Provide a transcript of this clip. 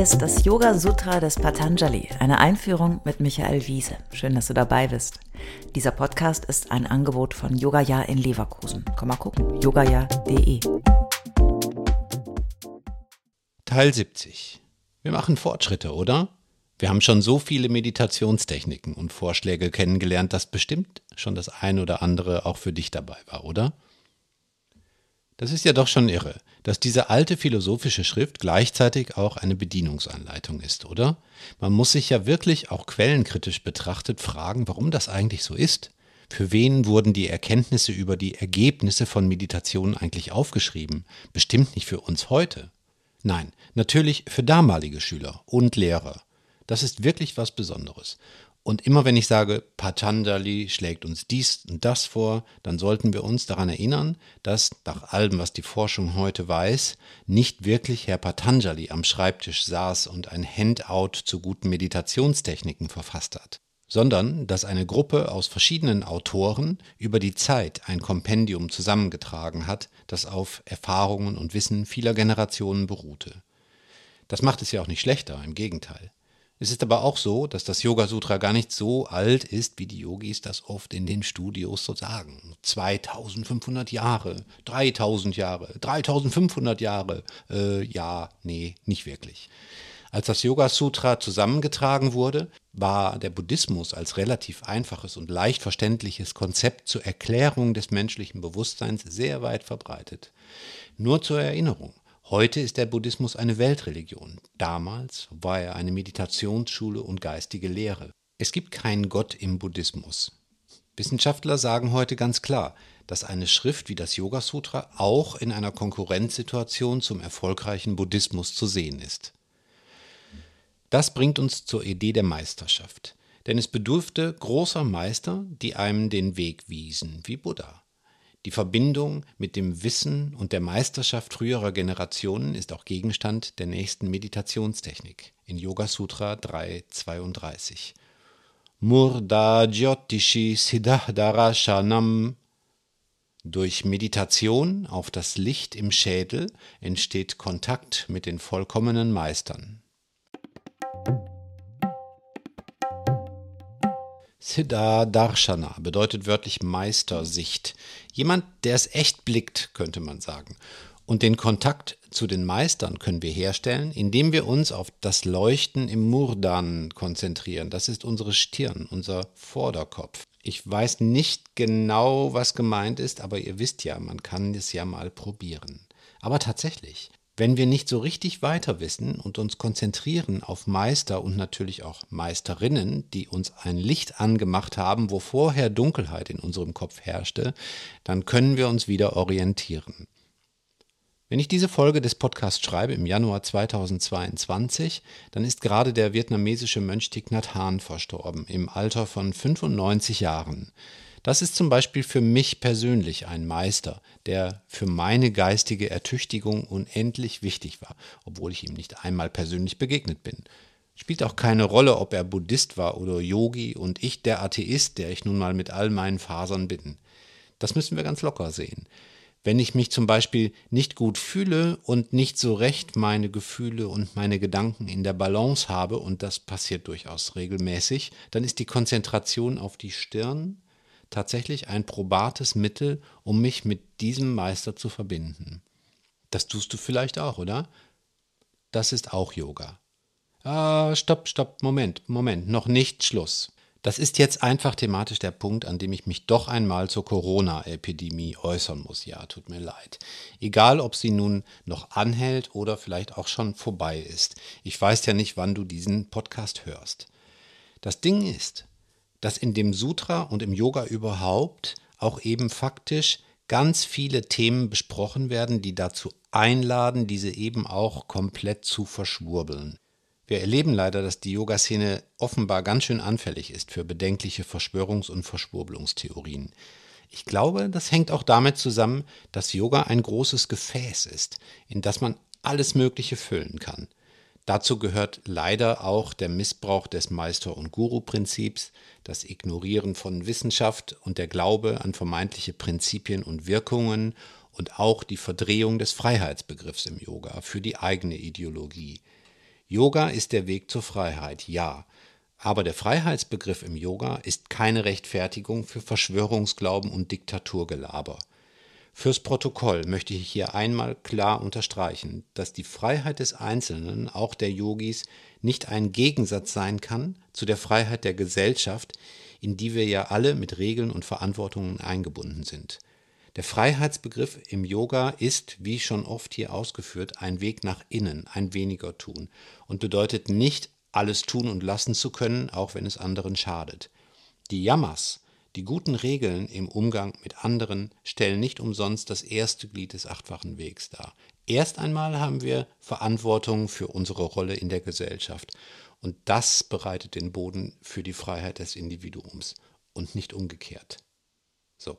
Ist das Yoga Sutra des Patanjali, eine Einführung mit Michael Wiese. Schön, dass du dabei bist. Dieser Podcast ist ein Angebot von Yogaya in Leverkusen. Komm mal gucken, yogaya.de. Teil 70. Wir machen Fortschritte, oder? Wir haben schon so viele Meditationstechniken und Vorschläge kennengelernt, dass bestimmt schon das ein oder andere auch für dich dabei war, oder? Das ist ja doch schon irre, dass diese alte philosophische Schrift gleichzeitig auch eine Bedienungsanleitung ist, oder? Man muss sich ja wirklich auch quellenkritisch betrachtet fragen, warum das eigentlich so ist. Für wen wurden die Erkenntnisse über die Ergebnisse von Meditationen eigentlich aufgeschrieben? Bestimmt nicht für uns heute. Nein, natürlich für damalige Schüler und Lehrer. Das ist wirklich was Besonderes. Und immer wenn ich sage, Patanjali schlägt uns dies und das vor, dann sollten wir uns daran erinnern, dass nach allem, was die Forschung heute weiß, nicht wirklich Herr Patanjali am Schreibtisch saß und ein Handout zu guten Meditationstechniken verfasst hat, sondern dass eine Gruppe aus verschiedenen Autoren über die Zeit ein Kompendium zusammengetragen hat, das auf Erfahrungen und Wissen vieler Generationen beruhte. Das macht es ja auch nicht schlechter, im Gegenteil. Es ist aber auch so, dass das Yoga Sutra gar nicht so alt ist, wie die Yogis das oft in den Studios so sagen. 2500 Jahre, 3000 Jahre, 3500 Jahre. Äh, ja, nee, nicht wirklich. Als das Yoga Sutra zusammengetragen wurde, war der Buddhismus als relativ einfaches und leicht verständliches Konzept zur Erklärung des menschlichen Bewusstseins sehr weit verbreitet. Nur zur Erinnerung. Heute ist der Buddhismus eine Weltreligion. Damals war er eine Meditationsschule und geistige Lehre. Es gibt keinen Gott im Buddhismus. Wissenschaftler sagen heute ganz klar, dass eine Schrift wie das Yoga Sutra auch in einer Konkurrenzsituation zum erfolgreichen Buddhismus zu sehen ist. Das bringt uns zur Idee der Meisterschaft. Denn es bedurfte großer Meister, die einem den Weg wiesen, wie Buddha. Die Verbindung mit dem Wissen und der Meisterschaft früherer Generationen ist auch Gegenstand der nächsten Meditationstechnik in Yoga Sutra 3.32. Murda Jyotishi Siddhardarashanam durch Meditation auf das Licht im Schädel entsteht Kontakt mit den vollkommenen Meistern. Siddha Darshana bedeutet wörtlich Meistersicht. Jemand, der es echt blickt, könnte man sagen. Und den Kontakt zu den Meistern können wir herstellen, indem wir uns auf das Leuchten im Murdan konzentrieren. Das ist unsere Stirn, unser Vorderkopf. Ich weiß nicht genau, was gemeint ist, aber ihr wisst ja, man kann es ja mal probieren. Aber tatsächlich, wenn wir nicht so richtig weiter wissen und uns konzentrieren auf Meister und natürlich auch Meisterinnen, die uns ein Licht angemacht haben, wo vorher Dunkelheit in unserem Kopf herrschte, dann können wir uns wieder orientieren. Wenn ich diese Folge des Podcasts schreibe im Januar 2022, dann ist gerade der vietnamesische Mönch Thich Nhat Hanh verstorben, im Alter von 95 Jahren. Das ist zum Beispiel für mich persönlich ein Meister, der für meine geistige Ertüchtigung unendlich wichtig war, obwohl ich ihm nicht einmal persönlich begegnet bin. Spielt auch keine Rolle, ob er Buddhist war oder Yogi und ich der Atheist, der ich nun mal mit all meinen Fasern bin. Das müssen wir ganz locker sehen. Wenn ich mich zum Beispiel nicht gut fühle und nicht so recht meine Gefühle und meine Gedanken in der Balance habe, und das passiert durchaus regelmäßig, dann ist die Konzentration auf die Stirn, tatsächlich ein probates Mittel, um mich mit diesem Meister zu verbinden. Das tust du vielleicht auch, oder? Das ist auch Yoga. Ah, stopp, stopp, Moment, Moment, noch nicht Schluss. Das ist jetzt einfach thematisch der Punkt, an dem ich mich doch einmal zur Corona-Epidemie äußern muss. Ja, tut mir leid. Egal, ob sie nun noch anhält oder vielleicht auch schon vorbei ist. Ich weiß ja nicht, wann du diesen Podcast hörst. Das Ding ist, dass in dem Sutra und im Yoga überhaupt auch eben faktisch ganz viele Themen besprochen werden, die dazu einladen, diese eben auch komplett zu verschwurbeln. Wir erleben leider, dass die Yoga-Szene offenbar ganz schön anfällig ist für bedenkliche Verschwörungs- und Verschwurbelungstheorien. Ich glaube, das hängt auch damit zusammen, dass Yoga ein großes Gefäß ist, in das man alles Mögliche füllen kann. Dazu gehört leider auch der Missbrauch des Meister- und Guru-Prinzips, das Ignorieren von Wissenschaft und der Glaube an vermeintliche Prinzipien und Wirkungen und auch die Verdrehung des Freiheitsbegriffs im Yoga für die eigene Ideologie. Yoga ist der Weg zur Freiheit, ja. Aber der Freiheitsbegriff im Yoga ist keine Rechtfertigung für Verschwörungsglauben und Diktaturgelaber. Fürs Protokoll möchte ich hier einmal klar unterstreichen, dass die Freiheit des Einzelnen, auch der Yogis, nicht ein Gegensatz sein kann zu der Freiheit der Gesellschaft, in die wir ja alle mit Regeln und Verantwortungen eingebunden sind. Der Freiheitsbegriff im Yoga ist, wie schon oft hier ausgeführt, ein Weg nach innen, ein weniger tun und bedeutet nicht, alles tun und lassen zu können, auch wenn es anderen schadet. Die Yamas, die guten Regeln im Umgang mit anderen, stellen nicht umsonst das erste Glied des achtfachen Wegs dar. Erst einmal haben wir Verantwortung für unsere Rolle in der Gesellschaft und das bereitet den Boden für die Freiheit des Individuums und nicht umgekehrt. So.